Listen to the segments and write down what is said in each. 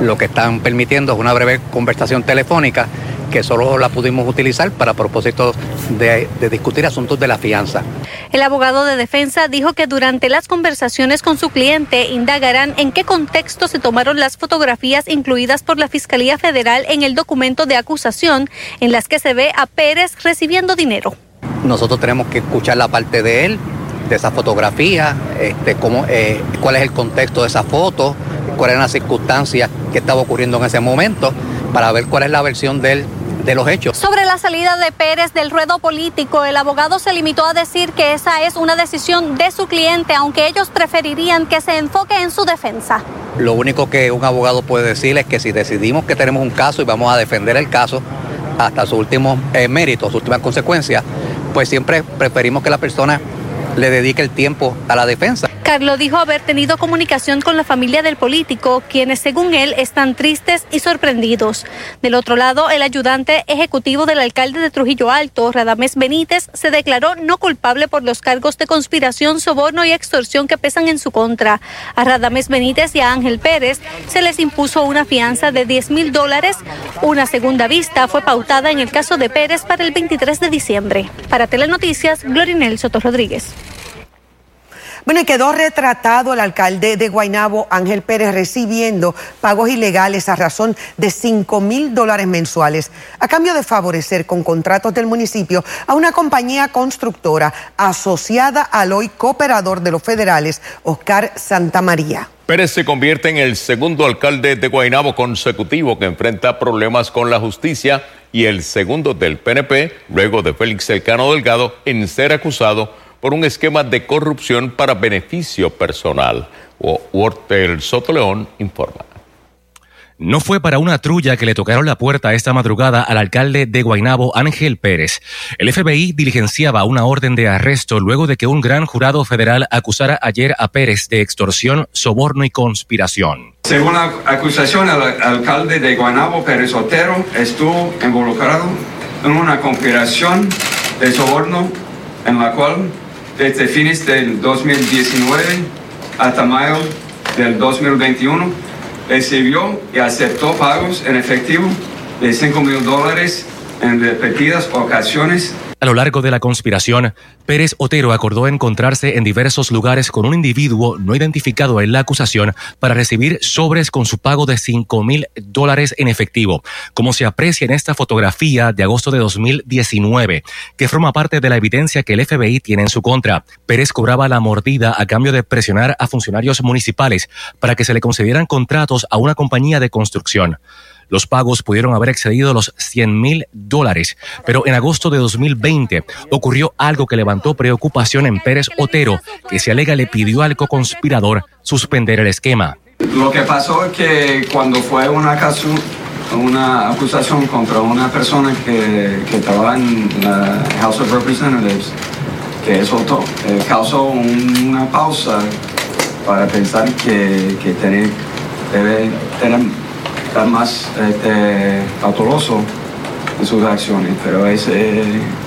Lo que están permitiendo es una breve conversación telefónica que solo la pudimos utilizar para propósitos de, de, discutir asuntos de la fianza. El abogado de defensa dijo que durante las conversaciones con su cliente indagarán en qué contexto se tomaron las fotografías incluidas por la Fiscalía Federal en el documento de acusación en las que se ve a Pérez recibiendo dinero. Nosotros tenemos que escuchar la parte de él, de esa fotografía, este, cómo, eh, cuál es el contexto de esa foto, cuáles eran las circunstancias que estaba ocurriendo en ese momento, para ver cuál es la versión de él de los hechos. Sobre la salida de Pérez del ruedo político, el abogado se limitó a decir que esa es una decisión de su cliente, aunque ellos preferirían que se enfoque en su defensa. Lo único que un abogado puede decir es que si decidimos que tenemos un caso y vamos a defender el caso hasta sus últimos eh, méritos, sus últimas consecuencias, pues siempre preferimos que la persona le dedique el tiempo a la defensa. Carlos dijo haber tenido comunicación con la familia del político, quienes según él están tristes y sorprendidos. Del otro lado, el ayudante ejecutivo del alcalde de Trujillo Alto, Radamés Benítez, se declaró no culpable por los cargos de conspiración, soborno y extorsión que pesan en su contra. A Radamés Benítez y a Ángel Pérez se les impuso una fianza de 10 mil dólares. Una segunda vista fue pautada en el caso de Pérez para el 23 de diciembre. Para Telenoticias, Glorinel Soto Rodríguez. Bueno, y quedó retratado el alcalde de Guaynabo, Ángel Pérez, recibiendo pagos ilegales a razón de 5 mil dólares mensuales, a cambio de favorecer con contratos del municipio a una compañía constructora asociada al hoy cooperador de los federales, Oscar Santamaría. Pérez se convierte en el segundo alcalde de Guaynabo consecutivo que enfrenta problemas con la justicia y el segundo del PNP, luego de Félix Elcano Delgado, en ser acusado por un esquema de corrupción para beneficio personal. Wortel Soto León informa. No fue para una trulla que le tocaron la puerta esta madrugada al alcalde de Guainabo, Ángel Pérez. El FBI diligenciaba una orden de arresto luego de que un gran jurado federal acusara ayer a Pérez de extorsión, soborno y conspiración. Según la acusación, el alcalde de Guainabo, Pérez Otero, estuvo involucrado en una conspiración de soborno en la cual desde fines del 2019 hasta mayo del 2021, recibió y aceptó pagos en efectivo de 5 mil dólares en repetidas ocasiones a lo largo de la conspiración, Pérez Otero acordó encontrarse en diversos lugares con un individuo no identificado en la acusación para recibir sobres con su pago de 5 mil dólares en efectivo, como se aprecia en esta fotografía de agosto de 2019, que forma parte de la evidencia que el FBI tiene en su contra. Pérez cobraba la mordida a cambio de presionar a funcionarios municipales para que se le concedieran contratos a una compañía de construcción. Los pagos pudieron haber excedido los 100 mil dólares, pero en agosto de 2020 ocurrió algo que levantó preocupación en Pérez Otero, que se alega le pidió al co-conspirador suspender el esquema. Lo que pasó es que cuando fue una, caso, una acusación contra una persona que, que trabaja en la House of Representatives, que eso eh, causó una pausa para pensar que, que tener, debe tener estar más este, cauteloso en sus acciones, pero ese,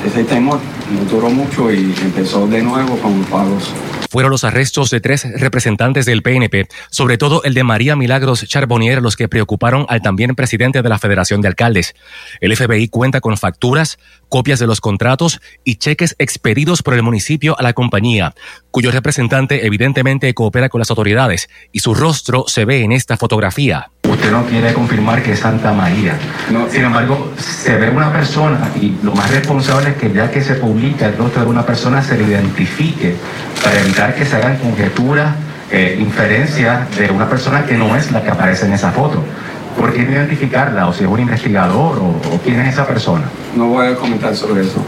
ese temor no duró mucho y empezó de nuevo con pagos fueron los arrestos de tres representantes del PNP, sobre todo el de María Milagros Charbonnier, los que preocuparon al también presidente de la Federación de Alcaldes. El FBI cuenta con facturas, copias de los contratos y cheques expedidos por el municipio a la compañía, cuyo representante evidentemente coopera con las autoridades y su rostro se ve en esta fotografía. Usted no quiere confirmar que es Santa María. Sin embargo, se ve una persona y lo más responsable es que ya que se publica el rostro de una persona se le identifique para evitar que se hagan conjeturas, eh, inferencias de una persona que no es la que aparece en esa foto. ¿Por qué identificarla? O si es un investigador o, o quién es esa persona. No voy a comentar sobre eso.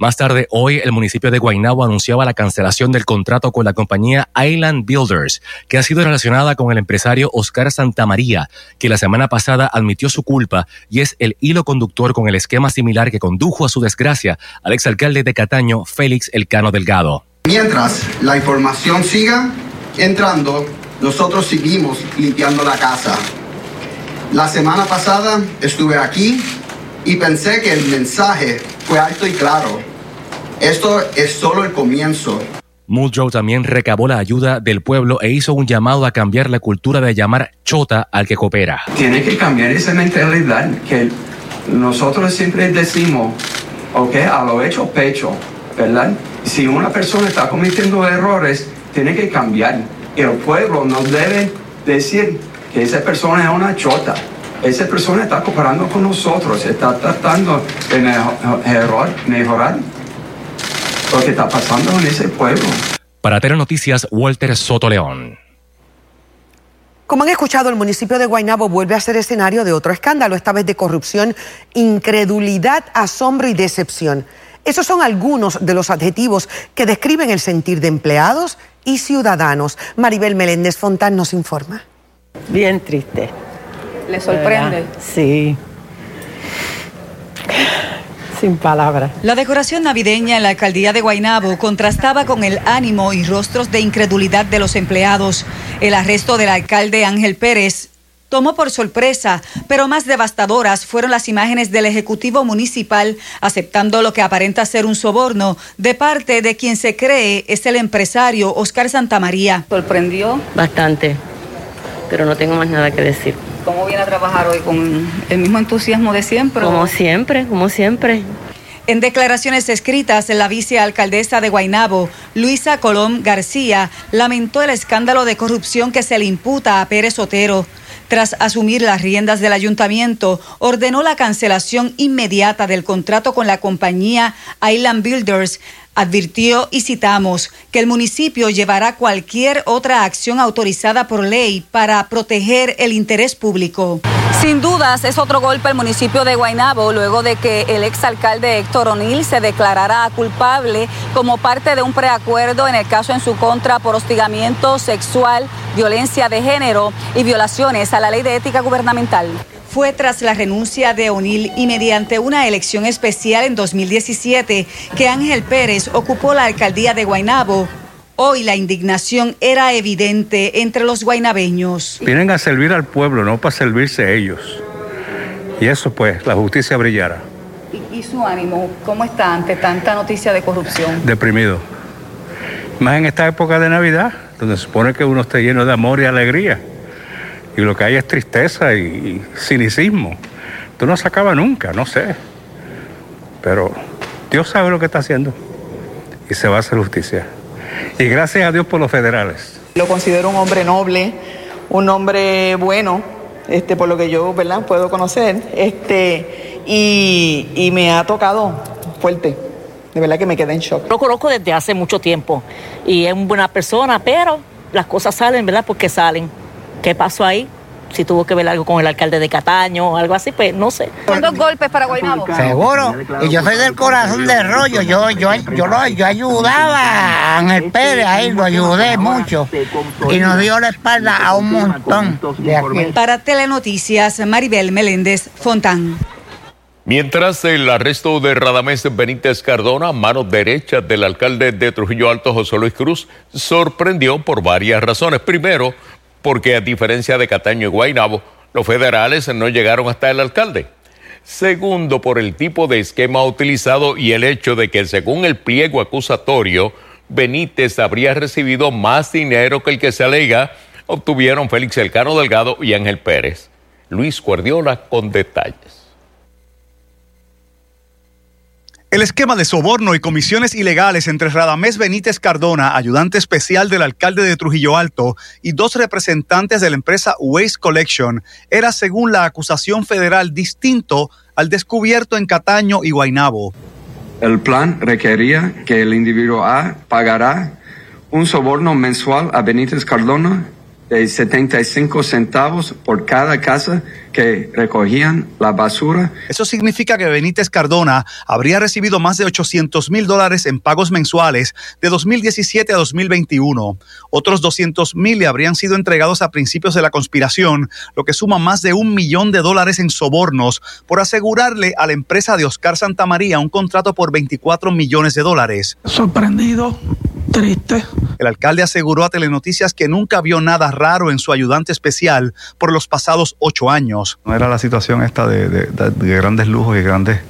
Más tarde, hoy, el municipio de Guaynabo anunciaba la cancelación del contrato con la compañía Island Builders, que ha sido relacionada con el empresario Oscar Santamaría, que la semana pasada admitió su culpa y es el hilo conductor con el esquema similar que condujo a su desgracia al exalcalde de Cataño, Félix Elcano Delgado. Mientras la información siga entrando, nosotros seguimos limpiando la casa. La semana pasada estuve aquí y pensé que el mensaje fue alto y claro. Esto es solo el comienzo. Muldrow también recabó la ayuda del pueblo e hizo un llamado a cambiar la cultura de llamar chota al que coopera. Tiene que cambiar esa mentalidad que nosotros siempre decimos, ok, a lo hecho pecho, ¿verdad? Si una persona está cometiendo errores, tiene que cambiar. El pueblo no debe decir que esa persona es una chota. Esa persona está cooperando con nosotros, está tratando de mejorar, mejorar lo que está pasando en ese pueblo. Para Noticias, Walter Soto León. Como han escuchado, el municipio de Guaynabo vuelve a ser escenario de otro escándalo, esta vez de corrupción, incredulidad, asombro y decepción. Esos son algunos de los adjetivos que describen el sentir de empleados y ciudadanos. Maribel Meléndez Fontán nos informa. Bien triste. ¿Le sorprende? Sí. Sin palabras. La decoración navideña en la alcaldía de Guaynabo contrastaba con el ánimo y rostros de incredulidad de los empleados. El arresto del alcalde Ángel Pérez tomó por sorpresa, pero más devastadoras fueron las imágenes del Ejecutivo Municipal aceptando lo que aparenta ser un soborno de parte de quien se cree es el empresario Oscar Santamaría. ¿Sorprendió? Bastante, pero no tengo más nada que decir. ¿Cómo viene a trabajar hoy? ¿Con el mismo entusiasmo de siempre? Como siempre, como siempre. En declaraciones escritas, la vicealcaldesa de Guaynabo, Luisa Colón García, lamentó el escándalo de corrupción que se le imputa a Pérez Otero. Tras asumir las riendas del ayuntamiento, ordenó la cancelación inmediata del contrato con la compañía Island Builders Advirtió, y citamos, que el municipio llevará cualquier otra acción autorizada por ley para proteger el interés público. Sin dudas, es otro golpe al municipio de Guaynabo luego de que el exalcalde Héctor O'Neill se declarara culpable como parte de un preacuerdo en el caso en su contra por hostigamiento sexual, violencia de género y violaciones a la ley de ética gubernamental fue tras la renuncia de O'Neill y mediante una elección especial en 2017 que Ángel Pérez ocupó la alcaldía de Guaynabo. Hoy la indignación era evidente entre los guaynabeños. Vienen a servir al pueblo, no para servirse ellos. Y eso pues, la justicia brillará. ¿Y, su ánimo cómo está ante tanta noticia de corrupción? Deprimido. Más en esta época de Navidad, donde se supone que uno esté lleno de amor y alegría y lo que hay es tristeza y, cinicismo. Esto no se acaba nunca, no sé. Pero Dios sabe lo que está haciendo y se va a hacer justicia. Y gracias a Dios por los federales. Lo considero un hombre noble, un hombre bueno, este, por lo que yo ¿verdad? puedo conocer, este, y, y me ha tocado fuerte. De verdad que me quedé en shock. Lo conozco desde hace mucho tiempo y es una buena persona, pero las cosas salen, ¿verdad? Porque salen. ¿Qué pasó ahí? Si tuvo que ver algo con el alcalde de Cataño o algo así, pues no sé. ¿Cuántos golpes para Guaynabo? Seguro. Y yo soy del corazón del rollo. Yo, yo, yo, lo, yo ayudaba a Ángel Pérez, ahí lo ayudé mucho. Y nos dio la espalda a un montón de aquí. Para Telenoticias, Maribel Meléndez Fontán. Mientras el arresto de Radamés Benítez Cardona, mano derecha del alcalde de Trujillo Alto, José Luis Cruz, sorprendió por varias razones. Primero, porque a diferencia de Cataño y Guaynabo, los federales no llegaron hasta el alcalde. Segundo, por el tipo de esquema utilizado y el hecho de que según el pliego acusatorio, Benítez habría recibido más dinero que el que se alega, obtuvieron Félix Elcano Delgado y Ángel Pérez. Luis Guardiola con detalles. El esquema de soborno y comisiones ilegales entre Radamés Benítez Cardona, ayudante especial del alcalde de Trujillo Alto, y dos representantes de la empresa Waste Collection era, según la acusación federal, distinto al descubierto en Cataño y Guaynabo. El plan requería que el individuo A pagará un soborno mensual a Benítez Cardona de 75 centavos por cada casa que recogían la basura. Eso significa que Benítez Cardona habría recibido más de 800 mil dólares en pagos mensuales de 2017 a 2021. Otros 200 mil le habrían sido entregados a principios de la conspiración, lo que suma más de un millón de dólares en sobornos por asegurarle a la empresa de Oscar Santamaría un contrato por 24 millones de dólares. Sorprendido triste. El alcalde aseguró a Telenoticias que nunca vio nada raro en su ayudante especial por los pasados ocho años. No era la situación esta de, de- de grandes lujos y grandes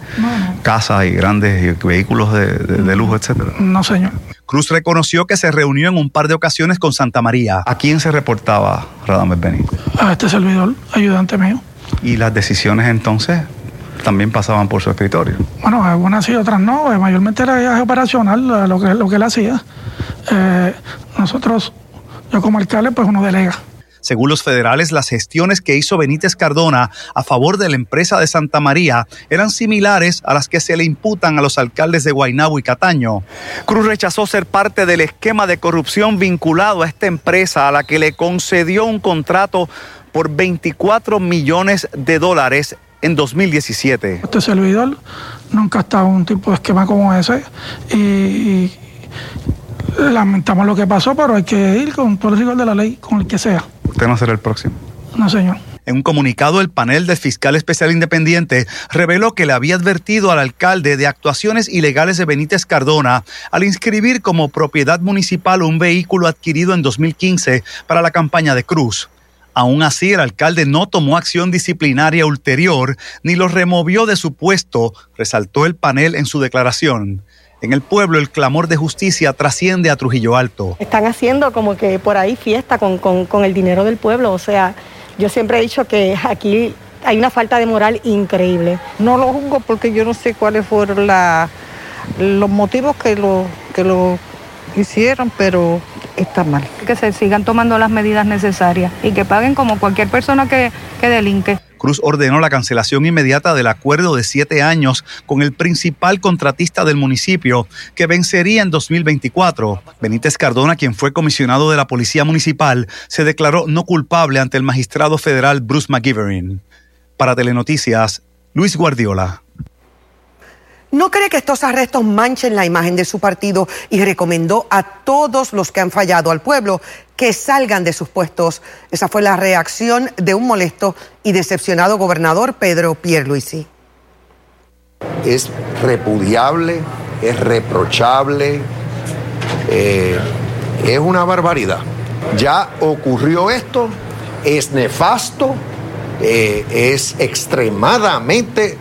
casas y grandes vehículos de, de- de lujo, etcétera. No, señor. Cruz reconoció que se reunió en un par de ocasiones con Santa María. ¿A quién se reportaba Radames Benítez? A este servidor, ayudante mío. Y las decisiones entonces también pasaban por su escritorio. Bueno, algunas sí, otras no. eh, Mayormente era viaje operacional eh, lo que, lo que él hacía. Eh, nosotros, yo como alcalde, pues uno delega. Según los federales, las gestiones que hizo Benítez Cardona a favor de la empresa de Santa María eran similares a las que se le imputan a los alcaldes de Guaynabo y Cataño. Cruz rechazó ser parte del esquema de corrupción vinculado a esta empresa a la que le concedió un contrato por 24 millones de dólares en 2017. Este servidor nunca ha estado en un tipo de esquema como ese. Y, y lamentamos lo que pasó, pero hay que ir con todo el rigor de la ley, con el que sea. Usted no será el próximo. No, señor. En un comunicado, el panel del fiscal especial independiente reveló que le había advertido al alcalde de actuaciones ilegales de Benítez Cardona al inscribir como propiedad municipal un vehículo adquirido en 2015 para la campaña de Cruz. Aún así, el alcalde no tomó acción disciplinaria ulterior ni lo removió de su puesto, resaltó el panel en su declaración. En el pueblo, el clamor de justicia trasciende a Trujillo Alto. Están haciendo como que por ahí fiesta con, con- con el dinero del pueblo. O sea, yo siempre he dicho que aquí hay una falta de moral increíble. No lo juzgo porque yo no sé cuáles fueron la- los motivos que lo, que lo hicieron, pero está mal. Que se sigan tomando las medidas necesarias y que paguen como cualquier persona que, que delinque. Cruz ordenó la cancelación inmediata del acuerdo de siete años con el principal contratista del municipio, que vencería en 2024. Benítez Cardona, quien fue comisionado de la Policía Municipal, se declaró no culpable ante el magistrado federal Bruce McGivern. Para Telenoticias, Luis Guardiola. ¿No cree que estos arrestos manchen la imagen de su partido y recomendó a todos los que han fallado al pueblo que salgan de sus puestos? Esa fue la reacción de un molesto y decepcionado gobernador Pedro Pierluisi. es repudiable, es reprochable, eh, es una barbaridad. Ya ocurrió esto, es nefasto, eh, es extremadamente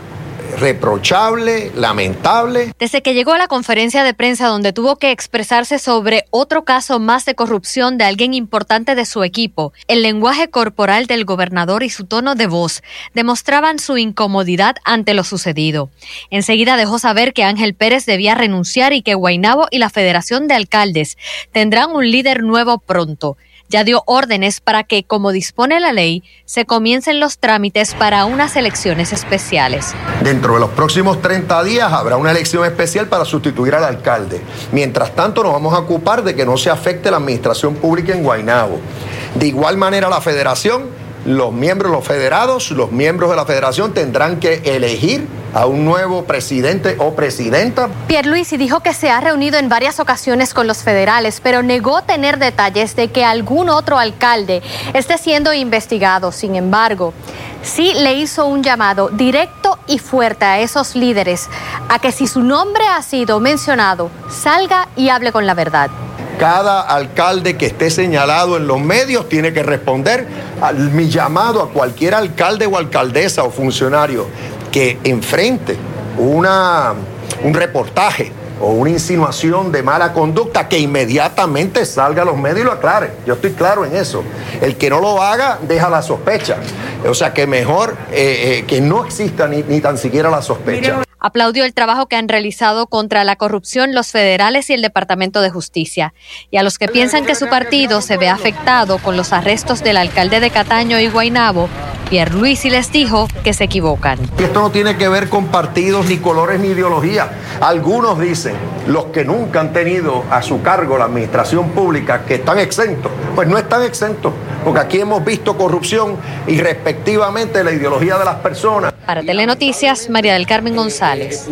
reprochable, lamentable. Desde que llegó a la conferencia de prensa donde tuvo que expresarse sobre otro caso más de corrupción de alguien importante de su equipo, el lenguaje corporal del gobernador y su tono de voz demostraban su incomodidad ante lo sucedido. Enseguida dejó saber que Ángel Pérez debía renunciar y que Guainabo y la Federación de Alcaldes tendrán un líder nuevo pronto. Ya dio órdenes para que, como dispone la ley, se comiencen los trámites para unas elecciones especiales. Dentro de los próximos 30 días habrá una elección especial para sustituir al alcalde. Mientras tanto, nos vamos a ocupar de que no se afecte la administración pública en Guaynabo. De igual manera, la federación, los miembros, los federados, los miembros de la federación tendrán que elegir a un nuevo presidente o presidenta. Pierluisi dijo que se ha reunido en varias ocasiones con los federales, pero negó tener detalles de que algún otro alcalde esté siendo investigado. Sin embargo, sí le hizo un llamado directo y fuerte a esos líderes a que si su nombre ha sido mencionado, salga y hable con la verdad. Cada alcalde que esté señalado en los medios tiene que responder a mi llamado a cualquier alcalde o alcaldesa o funcionario que enfrente una, un reportaje o una insinuación de mala conducta que inmediatamente salga a los medios y lo aclare. Yo estoy claro en eso. El que no lo haga deja la sospecha. O sea que mejor eh, eh, que no exista ni, ni tan siquiera la sospecha. Aplaudió el trabajo que han realizado contra la corrupción los federales y el Departamento de Justicia. Y a los que piensan que su partido se ve afectado con los arrestos del alcalde de Cataño y Guaynabo, Pierluisi les dijo que se equivocan. Esto no tiene que ver con partidos, ni colores, ni ideología. Algunos dicen, los que nunca han tenido a su cargo la administración pública, que están exentos. Pues no están exentos, porque aquí hemos visto corrupción y respectivamente la ideología de las personas. Para Telenoticias, María del Carmen González.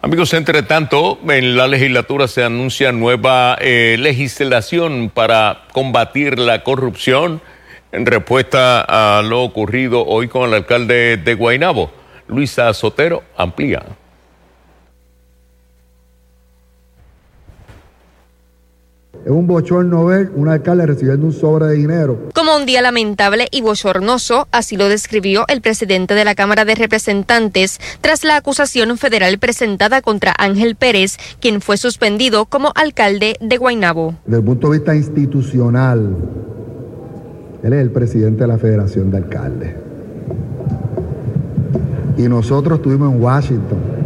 Amigos, entre tanto, en la legislatura se anuncia nueva eh, legislación para combatir la corrupción en respuesta a lo ocurrido hoy con el alcalde de Guaynabo. Luisa Sotero amplía. Es un bochorno ver un alcalde recibiendo un sobre de dinero. Como un día lamentable y bochornoso, así lo describió el presidente de la Cámara de Representantes tras la acusación federal presentada contra Ángel Pérez, quien fue suspendido como alcalde de Guaynabo. Desde el punto de vista institucional, él es el presidente de la Federación de Alcaldes. Y nosotros estuvimos en Washington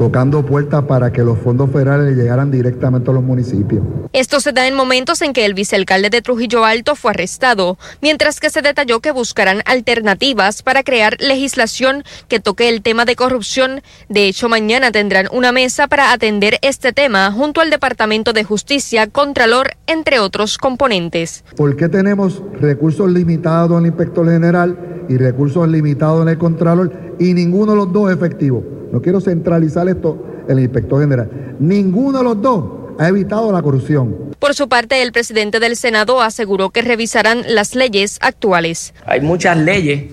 tocando puertas para que los fondos federales llegaran directamente a los municipios. Esto se da en momentos en que el vicealcalde de Trujillo Alto fue arrestado, mientras que se detalló que buscarán alternativas para crear legislación que toque el tema de corrupción. De hecho, mañana tendrán una mesa para atender este tema junto al Departamento de Justicia, Contralor, entre otros componentes. ¿Por qué tenemos recursos limitados en el inspector general y recursos limitados en el Contralor y ninguno de los dos efectivos? No quiero centralizar esto en el inspector general. Ninguno de los dos ha evitado la corrupción. Por su parte, el presidente del Senado aseguró que revisarán las leyes actuales. Hay muchas leyes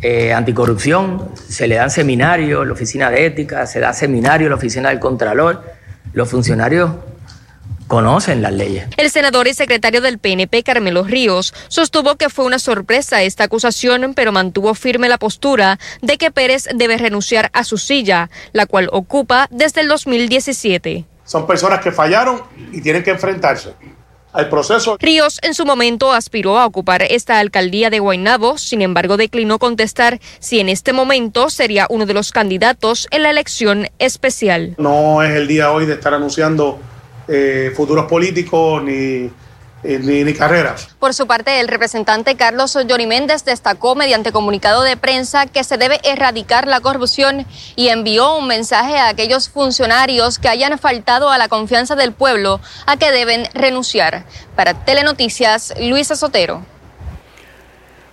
eh, anticorrupción, se le dan seminarios a la oficina de ética, se da seminario a la oficina del Contralor. Los funcionarios conocen las leyes. El senador y secretario del PNP, Carmelo Ríos, sostuvo que fue una sorpresa esta acusación, pero mantuvo firme la postura de que Pérez debe renunciar a su silla, la cual ocupa desde el 2017. Son personas que fallaron y tienen que enfrentarse al proceso. Ríos en su momento aspiró a ocupar esta alcaldía de Guaynabo, sin embargo declinó contestar si en este momento sería uno de los candidatos en la elección especial. No es el día hoy de estar anunciando eh, futuros políticos ni, ni, ni, carreras. Por su parte, el representante Carlos Johnny Méndez destacó mediante comunicado de prensa que se debe erradicar la corrupción y envió un mensaje a aquellos funcionarios que hayan faltado a la confianza del pueblo a que deben renunciar. Para Telenoticias, Luisa Sotero.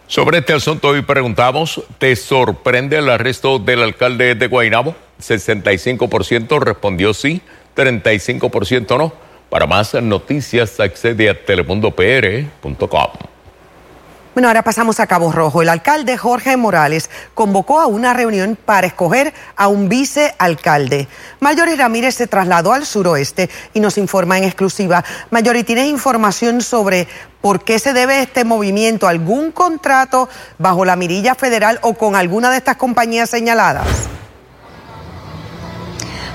Sobre este asunto hoy preguntamos, ¿te sorprende el arresto del alcalde de Guaynabo? 65% respondió sí, 35% no. Para más noticias accede a telemundopr.com. Bueno, ahora pasamos a Cabo Rojo. El alcalde Jorge Morales convocó a una reunión para escoger a un vicealcalde. Mayori Ramírez se trasladó al suroeste y nos informa en exclusiva. Mayori, ¿tienes información sobre por qué se debe este movimiento? ¿Algún contrato bajo la mirilla federal o con alguna de estas compañías señaladas?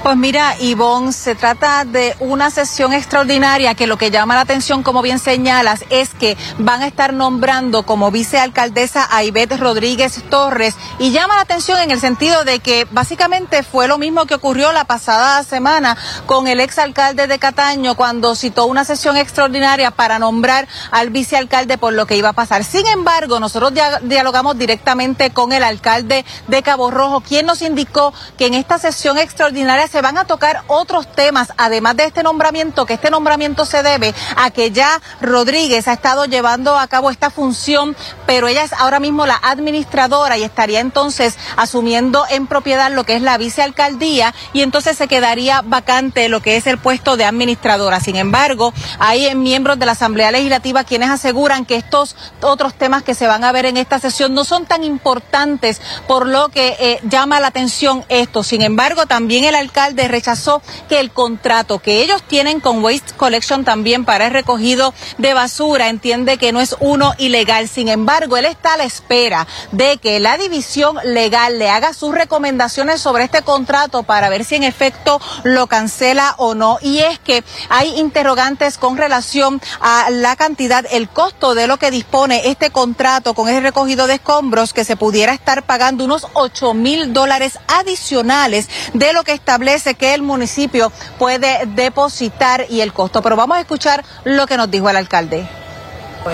Pues mira, Ivonne, se trata de una sesión extraordinaria que lo que llama la atención, como bien señalas, es que van a estar nombrando como vicealcaldesa a Ivette Rodríguez Torres y llama la atención en el sentido de que básicamente fue lo mismo que ocurrió la pasada semana con el exalcalde de Cataño cuando citó una sesión extraordinaria para nombrar al vicealcalde por lo que iba a pasar. Sin embargo, nosotros dialogamos directamente con el alcalde de Cabo Rojo, quien nos indicó que en esta sesión extraordinaria se van a tocar otros temas, además de este nombramiento, que este nombramiento se debe a que ya Rodríguez ha estado llevando a cabo esta función, pero ella es ahora mismo la administradora y estaría entonces asumiendo en propiedad lo que es la vicealcaldía y entonces se quedaría vacante lo que es el puesto de administradora. Sin embargo, hay miembros de la Asamblea Legislativa quienes aseguran que estos otros temas que se van a ver en esta sesión no son tan importantes, por lo que eh, llama la atención esto. Sin embargo, también el alcalde rechazó que el contrato que ellos tienen con Waste Collection también para el recogido de basura entiende que no es uno ilegal. Sin embargo, él está a la espera de que la división legal le haga sus recomendaciones sobre este contrato para ver si en efecto lo cancela o no. Y es que hay interrogantes con relación a la cantidad, el costo de lo que dispone este contrato con el recogido de escombros que se pudiera estar pagando unos 8 mil dólares adicionales de lo que establece que el municipio puede depositar y el costo. Pero vamos a escuchar lo que nos dijo el alcalde.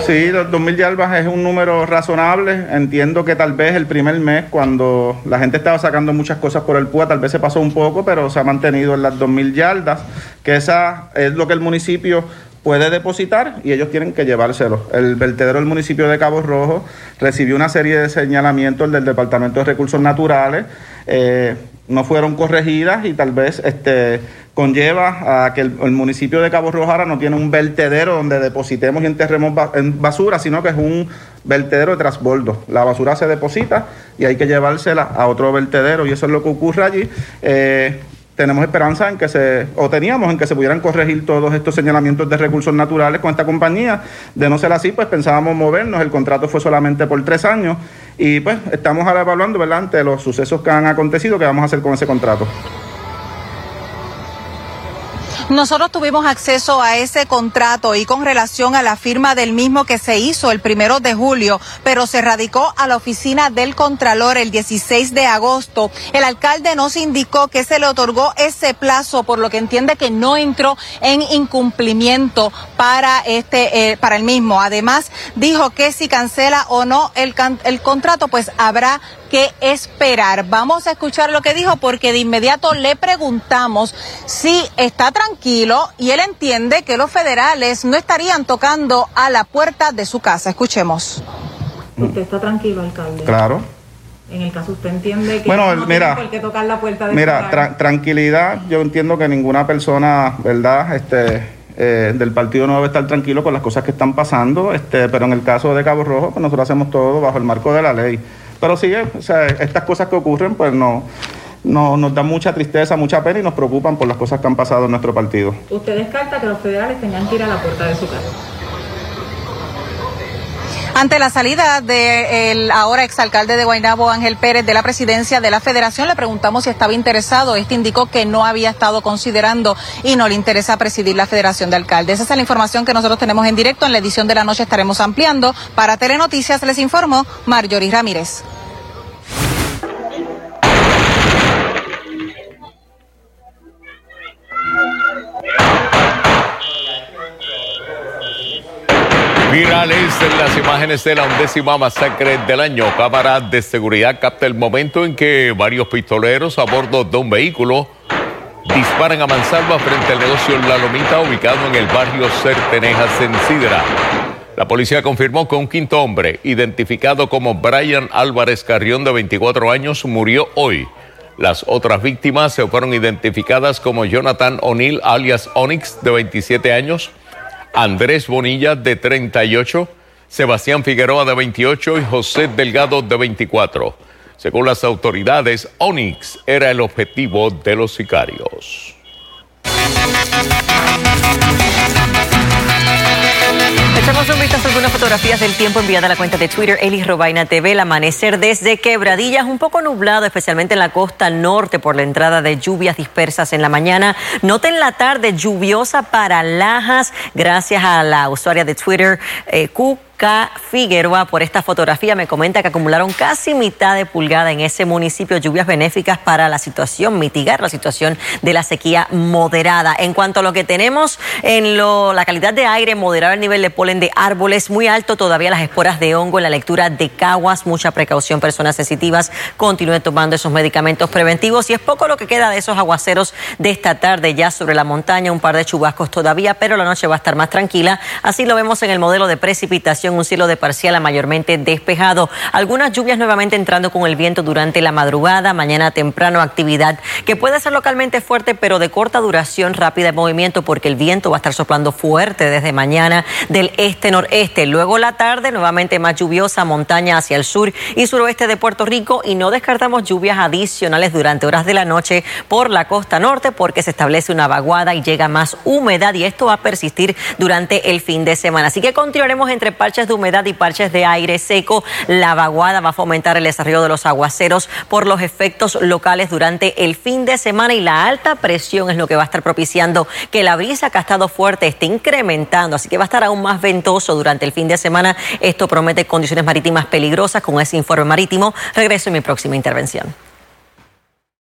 Sí, los 2.000 yalbas es un número razonable. Entiendo que tal vez el primer mes, cuando la gente estaba sacando muchas cosas por el PUA, tal vez se pasó un poco, pero se ha mantenido en las 2.000 yardas, que esa es lo que el municipio puede depositar y ellos tienen que llevárselo. El vertedero del municipio de Cabo Rojo recibió una serie de señalamientos del Departamento de Recursos Naturales. Eh, no fueron corregidas y tal vez este conlleva a que el, municipio de Cabo Rojara no tiene un vertedero donde depositemos y enterremos en basura, sino que es un vertedero de transbordo. La basura se deposita y hay que llevársela a otro vertedero y eso es lo que ocurre allí. Eh, tenemos esperanza en que se, o teníamos en que se pudieran corregir todos estos señalamientos de recursos naturales con esta compañía. De no ser así, pues pensábamos movernos, el contrato fue solamente por tres años y pues estamos ahora evaluando, ¿verdad?, ante los sucesos que han acontecido, qué vamos a hacer con ese contrato. Nosotros tuvimos acceso a ese contrato y con relación a la firma del mismo que se hizo el primero de julio, pero se radicó a la oficina del Contralor el 16 de agosto. El alcalde nos indicó que se le otorgó ese plazo, por lo que entiende que no entró en incumplimiento para este, eh, para el mismo. Además, dijo que si cancela o no el, el contrato, pues habrá que esperar. Vamos a escuchar lo que dijo porque de inmediato le preguntamos si está tranquilo y él entiende que los federales no estarían tocando a la puerta de su casa. Escuchemos. ¿Usted está tranquilo, alcalde? Claro. En el caso usted entiende que bueno, no mira, tiene por qué tocar la puerta de Mira, su casa? tra- tranquilidad, yo entiendo que ninguna persona, ¿verdad? Este, eh, del partido no debe estar tranquilo con las cosas que están pasando, este, pero en el caso de Cabo Rojo, pues nosotros hacemos todo bajo el marco de la ley. Pero sí, eh, o sea, estas cosas que ocurren, pues no, no, nos dan mucha tristeza, mucha pena y nos preocupan por las cosas que han pasado en nuestro partido. Usted descarta que los federales tengan que ir a la puerta de su casa. Ante la salida del ahora exalcalde de Guaynabo, Ángel Pérez, de la presidencia de la federación, le preguntamos si estaba interesado. Este indicó que no había estado considerando y no le interesa presidir la federación de alcaldes. Esa es la información que nosotros tenemos en directo. En la edición de la noche estaremos ampliando. Para Telenoticias les informó Marjorie Ramírez. Virales en las imágenes de la undécima masacre del año. Cámara de seguridad capta el momento en que varios pistoleros a bordo de un vehículo disparan a mansalva frente al negocio La Lomita ubicado en el barrio Certenejas en Sidra. La policía confirmó que un quinto hombre, identificado como Brian Álvarez Carrión de 24 años, murió hoy. Las otras víctimas se fueron identificadas como Jonathan O'Neill alias Onyx de 27 años, Andrés Bonilla de 38, Sebastián Figueroa de 28 y José Delgado de 24. Según las autoridades, Onyx era el objetivo de los sicarios. Echamos un a algunas fotografías del tiempo enviada a la cuenta de Twitter Elis Robaina TV. El amanecer desde Quebradillas, un poco nublado, especialmente en la costa norte por la entrada de lluvias dispersas en la mañana. Noten la tarde lluviosa para Lajas, gracias a la usuaria de Twitter eh, Q. Figueroa por esta fotografía. Me comenta que acumularon casi mitad de pulgada en ese municipio, lluvias benéficas para la situación, mitigar la situación de la sequía moderada. En cuanto a lo que tenemos en lo, la calidad de aire, moderado el nivel de polen de árboles, muy alto todavía las esporas de hongo en la lectura de caguas, mucha precaución, personas sensitivas, continúen tomando esos medicamentos preventivos y es poco lo que queda de esos aguaceros de esta tarde ya sobre la montaña, un par de chubascos todavía, pero la noche va a estar más tranquila. Así lo vemos en el modelo de precipitación un cielo de parcial a mayormente despejado. Algunas lluvias nuevamente entrando con el viento durante la madrugada, mañana temprano actividad que puede ser localmente fuerte pero de corta duración, rápida en movimiento porque el viento va a estar soplando fuerte desde mañana del este-noreste. Luego la tarde nuevamente más lluviosa, montaña hacia el sur y suroeste de Puerto Rico y no descartamos lluvias adicionales durante horas de la noche por la costa norte porque se establece una vaguada y llega más humedad y esto va a persistir durante el fin de semana. Así que continuaremos entre parches de humedad y parches de aire seco. La vaguada va a fomentar el desarrollo de los aguaceros por los efectos locales durante el fin de semana y la alta presión es lo que va a estar propiciando que la brisa que ha estado fuerte esté incrementando. Así que va a estar aún más ventoso durante el fin de semana. Esto promete condiciones marítimas peligrosas con ese informe marítimo. Regreso en mi próxima intervención.